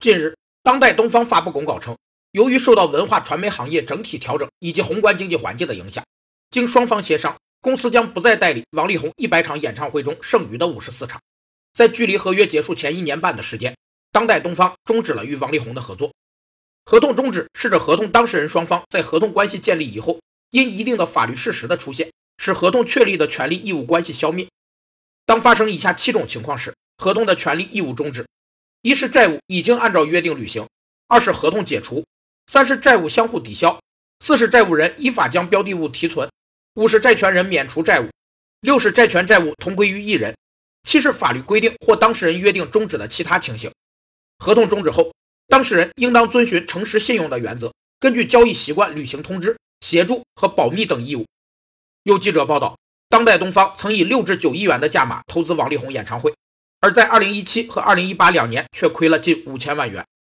近日，当代东方发布公告称，由于受到文化传媒行业整体调整以及宏观经济环境的影响，经双方协商，公司将不再代理王力宏一百场演唱会中剩余的五十四场。在距离合约结束前一年半的时间，当代东方终止了与王力宏的合作。合同终止是指合同当事人双方在合同关系建立以后，因一定的法律事实的出现，使合同确立的权利义务关系消灭。当发生以下七种情况时，合同的权利义务终止：一是债务已经按照约定履行；二是合同解除；三是债务相互抵消；四是债务人依法将标的物提存；五是债权人免除债务；六是债权债务同归于一人；七是法律规定或当事人约定终止的其他情形。合同终止后，当事人应当遵循诚实信用的原则，根据交易习惯履行通知、协助和保密等义务。有记者报道。当代东方曾以六至九亿元的价码投资王力宏演唱会，而在二零一七和二零一八两年却亏了近五千万元。